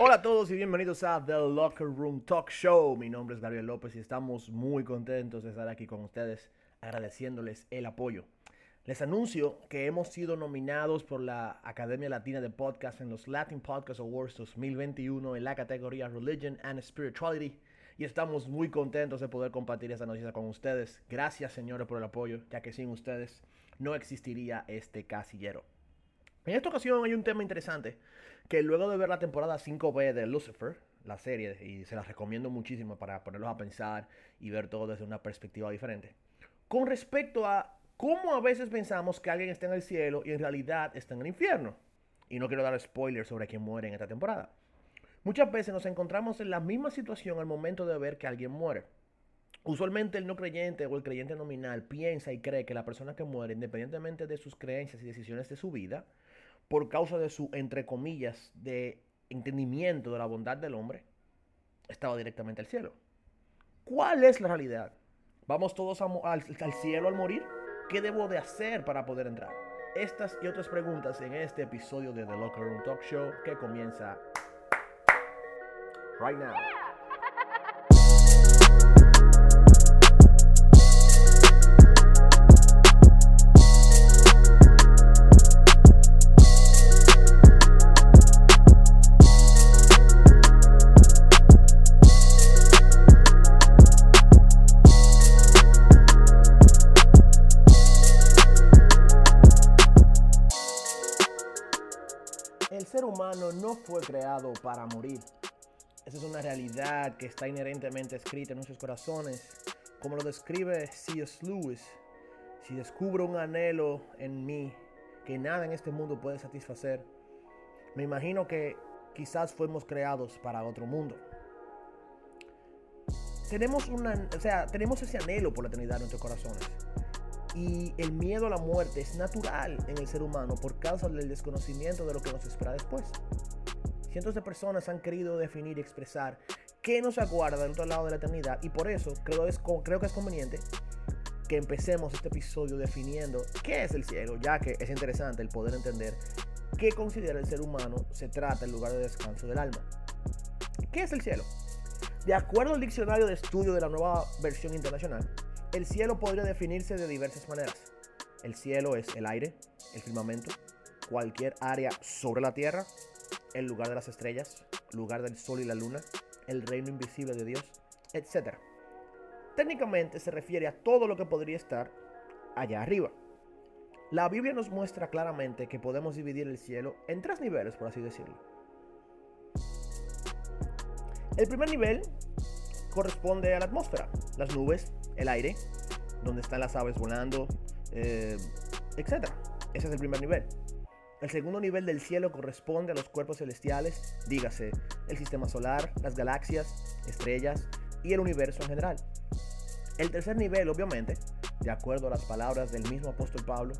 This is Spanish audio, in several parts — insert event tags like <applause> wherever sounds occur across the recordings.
Hola a todos y bienvenidos a The Locker Room Talk Show. Mi nombre es Gabriel López y estamos muy contentos de estar aquí con ustedes, agradeciéndoles el apoyo. Les anuncio que hemos sido nominados por la Academia Latina de Podcast en los Latin Podcast Awards 2021 en la categoría Religion and Spirituality y estamos muy contentos de poder compartir esta noticia con ustedes. Gracias señores por el apoyo, ya que sin ustedes no existiría este casillero. En esta ocasión hay un tema interesante que luego de ver la temporada 5B de Lucifer, la serie, y se la recomiendo muchísimo para ponerlos a pensar y ver todo desde una perspectiva diferente. Con respecto a cómo a veces pensamos que alguien está en el cielo y en realidad está en el infierno. Y no quiero dar spoilers sobre quién muere en esta temporada. Muchas veces nos encontramos en la misma situación al momento de ver que alguien muere. Usualmente el no creyente o el creyente nominal piensa y cree que la persona que muere, independientemente de sus creencias y decisiones de su vida, por causa de su, entre comillas, de entendimiento de la bondad del hombre, estaba directamente al cielo. ¿Cuál es la realidad? ¿Vamos todos al, al cielo al morir? ¿Qué debo de hacer para poder entrar? Estas y otras preguntas en este episodio de The Locker Room Talk Show que comienza right now. No fue creado para morir. Esa es una realidad que está inherentemente escrita en nuestros corazones. Como lo describe C.S. Lewis, si descubro un anhelo en mí que nada en este mundo puede satisfacer, me imagino que quizás fuimos creados para otro mundo. Tenemos, tenemos ese anhelo por la eternidad en nuestros corazones. Y el miedo a la muerte es natural en el ser humano por causa del desconocimiento de lo que nos espera después. Cientos de personas han querido definir y expresar qué nos aguarda del otro lado de la eternidad y por eso creo, que es conveniente que empecemos este episodio definiendo qué es el cielo, ya que es interesante el poder entender qué considera el ser humano se trata el lugar de descanso del alma. ¿Qué es el cielo? De acuerdo al diccionario de estudio de la nueva versión internacional, el cielo podría definirse de diversas maneras. El cielo es el aire, el firmamento, cualquier área sobre la tierra, el lugar de las estrellas, lugar del sol y la luna, el reino invisible de Dios, etc. Técnicamente se refiere a todo lo que podría estar allá arriba. La Biblia nos muestra claramente que podemos dividir el cielo en tres niveles, por así decirlo. El primer nivel corresponde a la atmósfera, las nubes, el aire, donde están las aves volando, eh, etc. Ese es el primer nivel. El segundo nivel del cielo corresponde a los cuerpos celestiales, dígase, el sistema solar, las galaxias, estrellas y el universo en general. El tercer nivel, obviamente, de acuerdo a las palabras del mismo apóstol Pablo,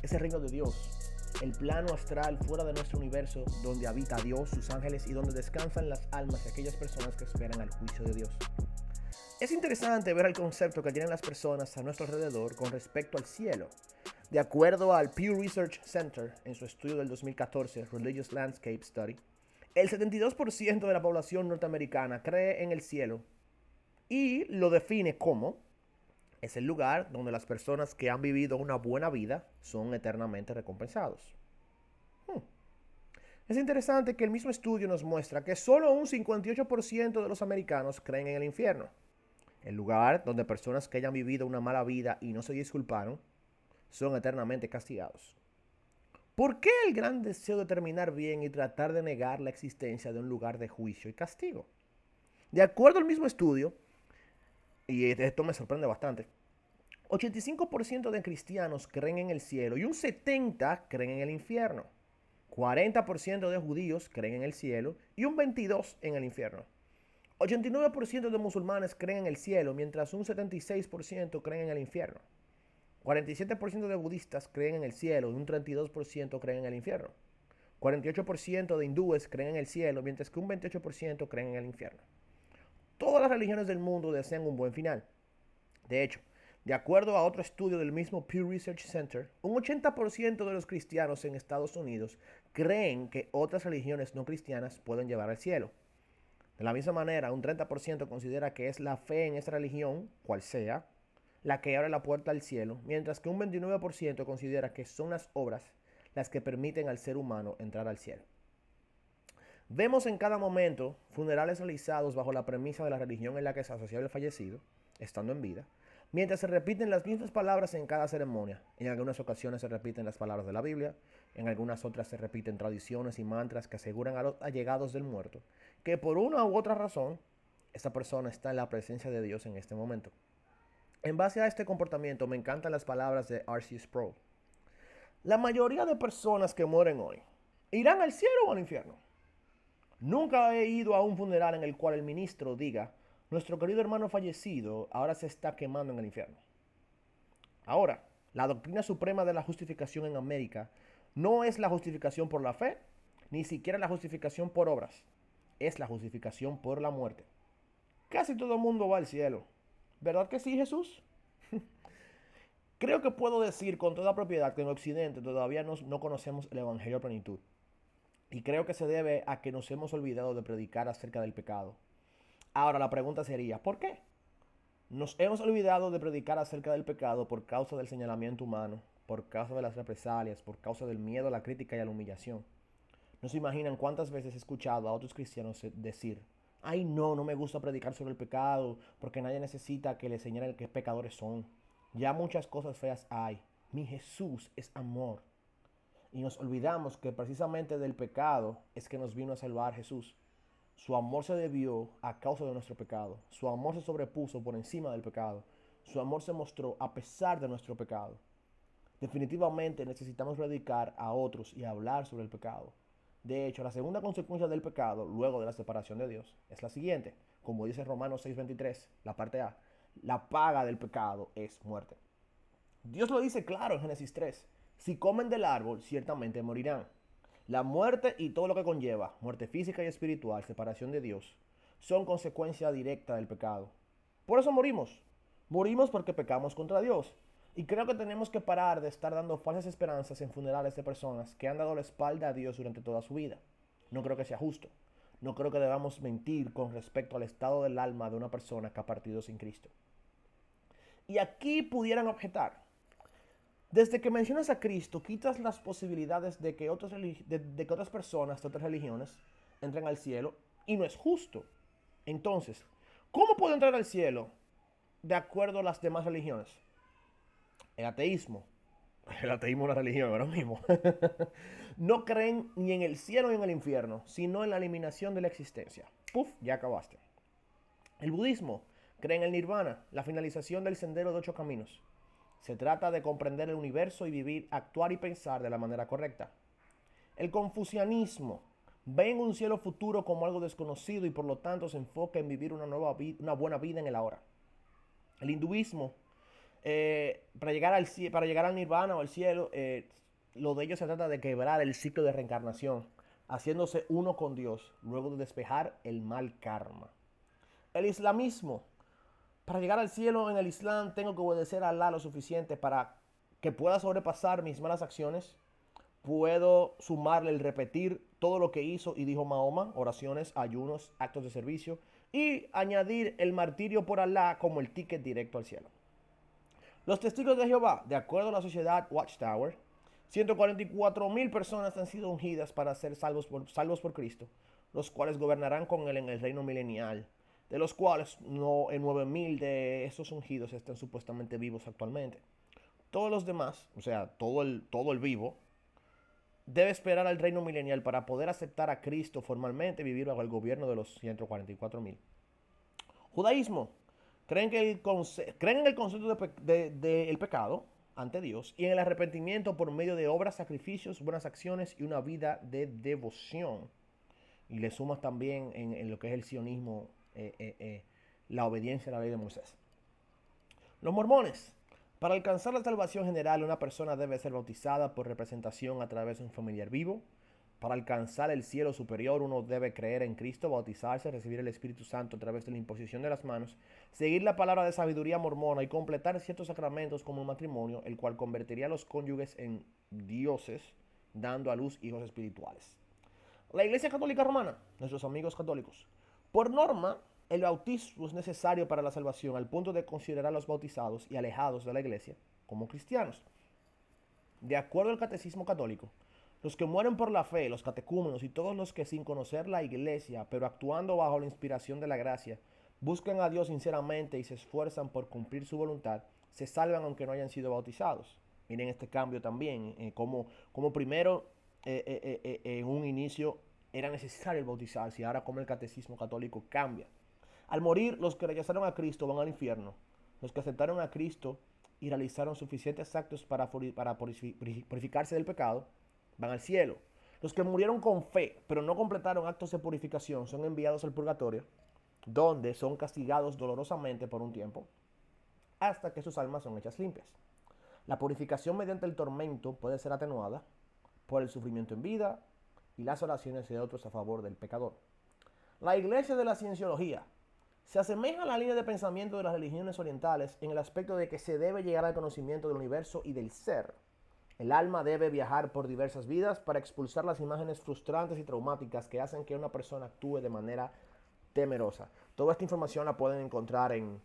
es el reino de Dios, el plano astral fuera de nuestro universo donde habita Dios, sus ángeles y donde descansan las almas de aquellas personas que esperan al juicio de Dios. Es interesante ver el concepto que tienen las personas a nuestro alrededor con respecto al cielo. De acuerdo al Pew Research Center, en su estudio del 2014, Religious Landscape Study, el 72% de la población norteamericana cree en el cielo y lo define como es el lugar donde las personas que han vivido una buena vida son eternamente recompensados. Hmm. Es interesante que el mismo estudio nos muestra que solo un 58% de los americanos creen en el infierno, el lugar donde personas que hayan vivido una mala vida y no se disculparon son eternamente castigados. ¿Por qué el gran deseo de terminar bien y tratar de negar la existencia de un lugar de juicio y castigo? De acuerdo al mismo estudio, y esto me sorprende bastante, 85% de cristianos creen en el cielo y un 70% creen en el infierno. 40% de judíos creen en el cielo y un 22% en el infierno. 89% de musulmanes creen en el cielo, mientras un 76% creen en el infierno. 47% de budistas creen en el cielo y un 32% creen en el infierno. 48% de hindúes creen en el cielo, mientras que un 28% creen en el infierno. Todas las religiones del mundo desean un buen final. De hecho, De acuerdo a otro estudio del mismo Pew Research Center, un 80% de los cristianos en Estados Unidos creen que otras religiones no cristianas pueden llevar al cielo. De la misma manera, un 30% considera que es la fe en esa religión, cual sea, la que abre la puerta al cielo, mientras que un 29% considera que son las obras las que permiten al ser humano entrar al cielo. Vemos en cada momento funerales realizados bajo la premisa de la religión en la que se asocia el fallecido, estando en vida, mientras se repiten las mismas palabras en cada ceremonia. En algunas ocasiones se repiten las palabras de la Biblia, en algunas otras se repiten tradiciones y mantras que aseguran a los allegados del muerto que por una u otra razón esta persona está en la presencia de Dios en este momento. En base a este comportamiento me encantan las palabras de R.C. Sproul. La mayoría de personas que mueren hoy irán al cielo o al infierno. Nunca he ido a un funeral en el cual el ministro diga, nuestro querido hermano fallecido ahora se está quemando en el infierno. Ahora, la doctrina suprema de la justificación en América no es la justificación por la fe, ni siquiera la justificación por obras, es la justificación por la muerte. Casi todo el mundo va al cielo. ¿Verdad que sí, Jesús? <laughs> Creo que puedo decir con toda propiedad que en Occidente todavía no, no conocemos el Evangelio a plenitud. Y creo que se debe a que nos hemos olvidado de predicar acerca del pecado Ahora la pregunta sería, ¿por qué? Nos hemos olvidado de predicar acerca del pecado por causa del señalamiento humano, por causa de las represalias, por causa del miedo a la crítica y a la humillación. No se imaginan cuántas veces he escuchado a otros cristianos decir, ay no, no me gusta predicar sobre el pecado, porque nadie necesita que le señalen qué pecadores son. Ya muchas cosas feas hay. Mi Jesús es amor. Y nos olvidamos que precisamente del pecado es que nos vino a salvar Jesús. Su amor se debió a causa de nuestro pecado. Su amor se sobrepuso por encima del pecado. Su amor se mostró a pesar de nuestro pecado. Definitivamente necesitamos predicar a otros y hablar sobre el pecado. De hecho, la segunda consecuencia del pecado, luego de la separación de Dios, es la siguiente. Como dice Romanos 6:23, la parte A, la paga del pecado es muerte. Dios lo dice claro en Génesis 3. Si comen del árbol, ciertamente morirán. La muerte y todo lo que conlleva, muerte física y espiritual, separación de Dios, son consecuencia directa del pecado. Por eso morimos. Morimos porque pecamos contra Dios. Y creo que tenemos que parar de estar dando falsas esperanzas en funerales de personas que han dado la espalda a Dios durante toda su vida. No creo que sea justo. No creo que debamos mentir con respecto al estado del alma de una persona que ha partido sin Cristo. Y aquí pudieran objetar, desde que mencionas a Cristo, quitas las posibilidades de que, otras de, que otras personas de otras religiones entren al cielo y no es justo. Entonces, ¿cómo puedo entrar al cielo de acuerdo a las demás religiones? El ateísmo. <laughs> El ateísmo es una religión ahora mismo. <laughs> no creen ni en el cielo ni en el infierno, sino en la eliminación de la existencia. Puf, ya acabaste. El budismo cree en el nirvana, la finalización del sendero de ocho caminos. Se trata de comprender el universo y vivir, actuar y pensar de la manera correcta. El confucianismo ve en un cielo futuro como algo desconocido y por lo tanto se enfoca en vivir una, nueva una buena vida en el ahora. El hinduismo, eh, para, llegar al, para llegar al nirvana o al cielo, eh, lo de ellos se trata de quebrar el ciclo de reencarnación, haciéndose uno con Dios, luego de despejar el mal karma. El islamismo para llegar al cielo en el Islam tengo que obedecer a Allah lo suficiente para que pueda sobrepasar mis malas acciones. Puedo sumarle el repetir todo lo que hizo y dijo Mahoma, oraciones, ayunos, actos de servicio, y añadir el martirio por Allah como el ticket directo al cielo. Los testigos de Jehová, de acuerdo a la sociedad Watchtower, 144 mil personas han sido ungidas para ser salvos por, salvos por Cristo, los cuales gobernarán con él en el reino milenial de los cuales no, en 9.000 de esos ungidos están supuestamente vivos actualmente. Todos los demás, o sea, todo el, todo el vivo, debe esperar al reino milenial para poder aceptar a Cristo formalmente vivir bajo el gobierno de los 144.000. Judaísmo. Creen, que el creen en el concepto del de, pecado ante Dios y en el arrepentimiento por medio de obras, sacrificios, buenas acciones y una vida de devoción. Y le sumas también en lo que es el sionismo eh, eh, eh, la obediencia a la ley de Moisés. Los mormones. Para alcanzar la salvación general, una persona debe ser bautizada por representación a través de un familiar vivo. Para alcanzar el cielo superior uno debe creer en Cristo, bautizarse, recibir el Espíritu Santo a través de la imposición de las manos, seguir la palabra de sabiduría mormona y completar ciertos sacramentos como el matrimonio, el cual convertiría a los cónyuges en dioses, dando a luz hijos espirituales. La Iglesia Católica Romana, nuestros amigos católicos, por norma, el bautismo es necesario para la salvación al punto de considerar a los bautizados y alejados de la Iglesia como cristianos. De acuerdo al catecismo católico, los que mueren por la fe, los catecúmenos y todos los que sin conocer la iglesia, pero actuando bajo la inspiración de la gracia, buscan a Dios sinceramente y se esfuerzan por cumplir su voluntad, se salvan aunque no hayan sido bautizados. Miren este cambio también, eh, como, como, primero eh, eh, en un inicio era necesario bautizarse y ahora como el catecismo católico cambia. Al morir, los que rechazaron a Cristo van al infierno. Los que aceptaron a Cristo y realizaron suficientes actos para purificarse del pecado, van al cielo. Los que murieron con fe, pero no completaron actos de purificación, son enviados al purgatorio, donde son castigados dolorosamente por un tiempo, hasta que sus almas son hechas limpias. La purificación mediante el tormento puede ser atenuada por el sufrimiento en vida y las oraciones de otros a favor del pecador. La iglesia de la cienciología se asemeja a la línea de pensamiento de las religiones orientales en el aspecto de que se debe llegar al conocimiento del universo y del ser. El alma debe viajar por diversas vidas para expulsar las imágenes frustrantes y traumáticas que hacen que una persona actúe de manera temerosa. Toda esta información la pueden encontrar en,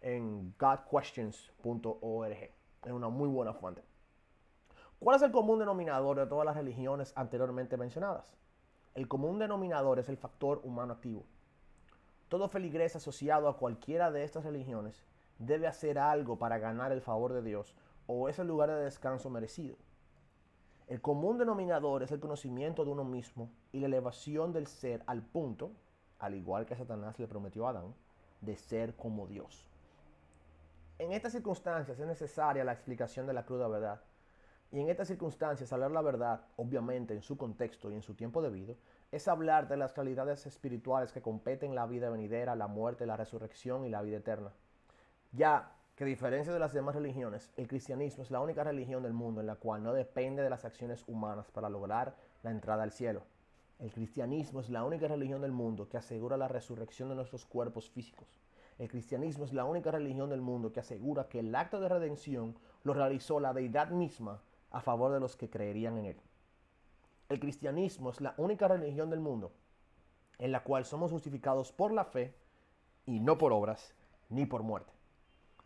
en godquestions.org. Es una muy buena fuente. ¿Cuál es el común denominador de todas las religiones anteriormente mencionadas? El común denominador es el factor humano activo. Todo feligres asociado a cualquiera de estas religiones debe hacer algo para ganar el favor de Dios o es el lugar de descanso merecido. El común denominador es el conocimiento de uno mismo y la elevación del ser al punto, al igual que Satanás le prometió a Adán, de ser como Dios. En estas circunstancias es necesaria la explicación de la cruda verdad. Y en estas circunstancias hablar la verdad, obviamente en su contexto y en su tiempo debido, es hablar de las realidades espirituales que competen la vida venidera, la muerte, la resurrección y la vida eterna. Ya que a diferencia de las demás religiones, el cristianismo es la única religión del mundo en la cual no depende de las acciones humanas para lograr la entrada al cielo. El cristianismo es la única religión del mundo que asegura la resurrección de nuestros cuerpos físicos. El cristianismo es la única religión del mundo que asegura que el acto de redención lo realizó la deidad misma a favor de los que creerían en él. El cristianismo es la única religión del mundo en la cual somos justificados por la fe y no por obras ni por muerte.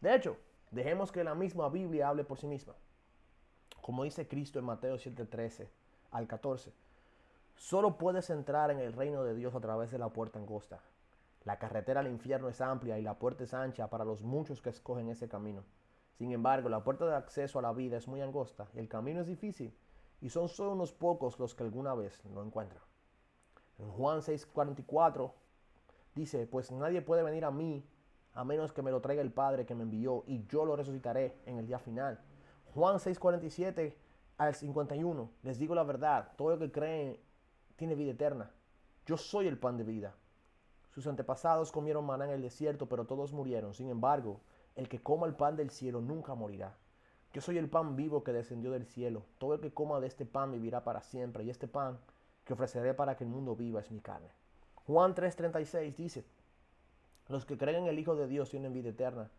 De hecho, dejemos que la misma Biblia hable por sí misma. Como dice Cristo en Mateo 7:13 al 14, solo puedes entrar en el reino de Dios a través de la puerta angosta. La carretera al infierno es amplia y la puerta es ancha para los muchos que escogen ese camino. Sin embargo, la puerta de acceso a la vida es muy angosta y el camino es difícil y son solo unos pocos los que alguna vez lo encuentran. En Juan 6:44 dice, pues nadie puede venir a mí a menos que me lo traiga el Padre que me envió y yo lo resucitaré en el día final. Juan 6:47 al 51, les digo la verdad, todo el que cree tiene vida eterna. Yo soy el pan de vida. Sus antepasados comieron maná en el desierto, pero todos murieron. Sin embargo, el que coma el pan del cielo nunca morirá. Yo soy el pan vivo que descendió del cielo. Todo el que coma de este pan vivirá para siempre. Y este pan que ofreceré para que el mundo viva es mi carne. Juan 3:36 dice, los que creen en el Hijo de Dios tienen vida eterna.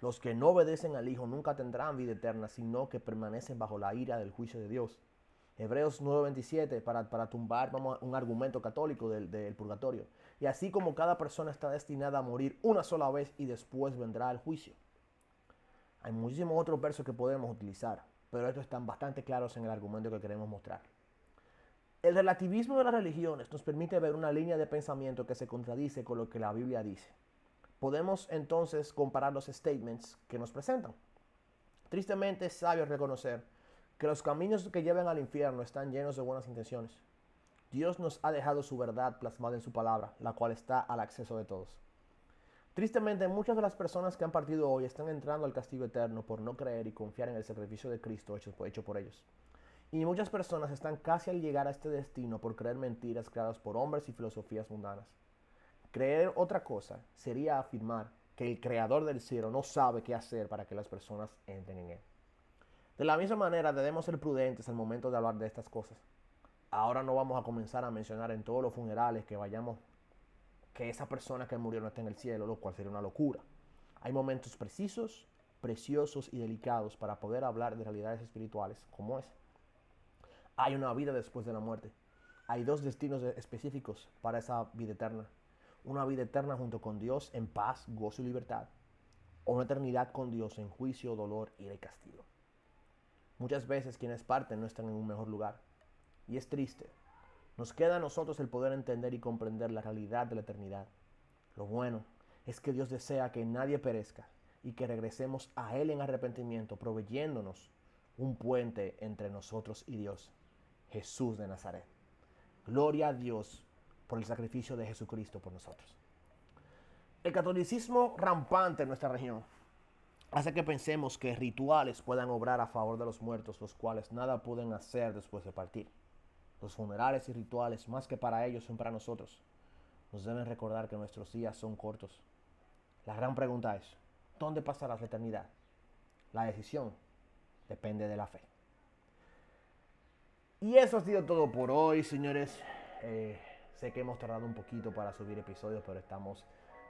Los que no obedecen al Hijo nunca tendrán vida eterna, sino que permanecen bajo la ira del juicio de Dios. Hebreos 9:27 para, para tumbar vamos, un argumento católico del, del purgatorio. Y así como cada persona está destinada a morir una sola vez y después vendrá el juicio. Hay muchísimos otros versos que podemos utilizar, pero estos están bastante claros en el argumento que queremos mostrar. El relativismo de las religiones nos permite ver una línea de pensamiento que se contradice con lo que la Biblia dice. Podemos entonces comparar los statements que nos presentan. Tristemente es sabio reconocer que los caminos que llevan al infierno están llenos de buenas intenciones. Dios nos ha dejado su verdad plasmada en su palabra, la cual está al acceso de todos. Tristemente, muchas de las personas que han partido hoy están entrando al castigo eterno por no creer y confiar en el sacrificio de Cristo hecho, por ellos. Y muchas personas están casi al llegar a este destino por creer mentiras creadas por hombres y filosofías mundanas. Creer otra cosa sería afirmar que el creador del cielo no sabe qué hacer para que las personas entren en él. De la misma manera debemos ser prudentes al momento de hablar de estas cosas. Ahora no vamos a comenzar a mencionar en todos los funerales que vayamos que esa persona que murió no esté en el cielo, lo cual sería una locura. Hay momentos precisos, preciosos y delicados para poder hablar de realidades espirituales como esa. Hay una vida después de la muerte. Hay dos destinos específicos para esa vida eterna. Una vida eterna junto con Dios en paz, gozo y libertad. O una eternidad con Dios en juicio, dolor, ira y castigo. Muchas veces quienes parten no están en un mejor lugar. Y es triste. Nos queda a nosotros el poder entender y comprender la realidad de la eternidad. Lo bueno es que Dios desea que nadie perezca y que regresemos a Él en arrepentimiento, proveyéndonos un puente entre nosotros y Dios, Jesús de Nazaret. Gloria a Dios por el sacrificio de Jesucristo por nosotros. El catolicismo rampante en nuestra región hace que pensemos que rituales puedan obrar a favor de los muertos, los cuales nada pueden hacer después de partir. Los funerales y rituales, más que para ellos, son para nosotros. Nos deben recordar que nuestros días son cortos. La gran pregunta es, ¿dónde pasará la eternidad? La decisión depende de la fe. Y eso ha sido todo por hoy, señores. Eh, sé que hemos tardado un poquito para subir episodios, pero estamos,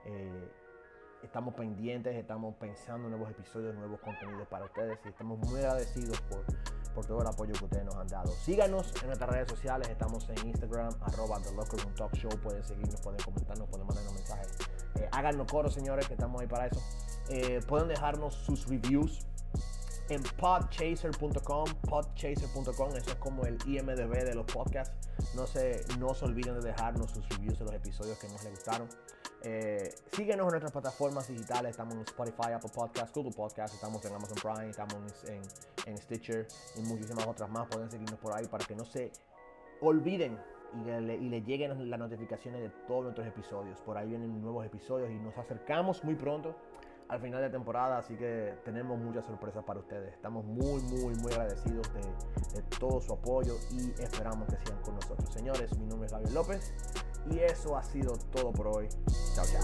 eh, estamos pendientes, estamos pensando en nuevos episodios, nuevos contenidos para ustedes y estamos muy agradecidos por, por todo el apoyo que ustedes nos han dado. Síganos en nuestras redes sociales, estamos en Instagram, arroba The Locker Room Talk Show, pueden seguirnos, pueden comentarnos, pueden mandarnos mensajes. Eh, háganos coro, señores, que estamos ahí para eso. pueden dejarnos sus reviews en podchaser.com, podchaser.com, eso es como el IMDB de los podcasts. No se, no se olviden de dejarnos sus reviews de los episodios que más les gustaron. Eh, síguenos en nuestras plataformas digitales, estamos en Spotify, Apple Podcasts, Google Podcasts, estamos en Amazon Prime, estamos en, en Stitcher y muchísimas otras más. Pueden seguirnos por ahí para que no se olviden y le, y le, lleguen las notificaciones de todos nuestros episodios. Por ahí vienen nuevos episodios y nos acercamos muy pronto al final de temporada, así que tenemos muchas sorpresas para ustedes. Estamos muy, muy, muy agradecidos de, de todo su apoyo y esperamos que sigan con nosotros. Señores, mi nombre es Gabriel López y eso ha sido todo por hoy. Chao, chao.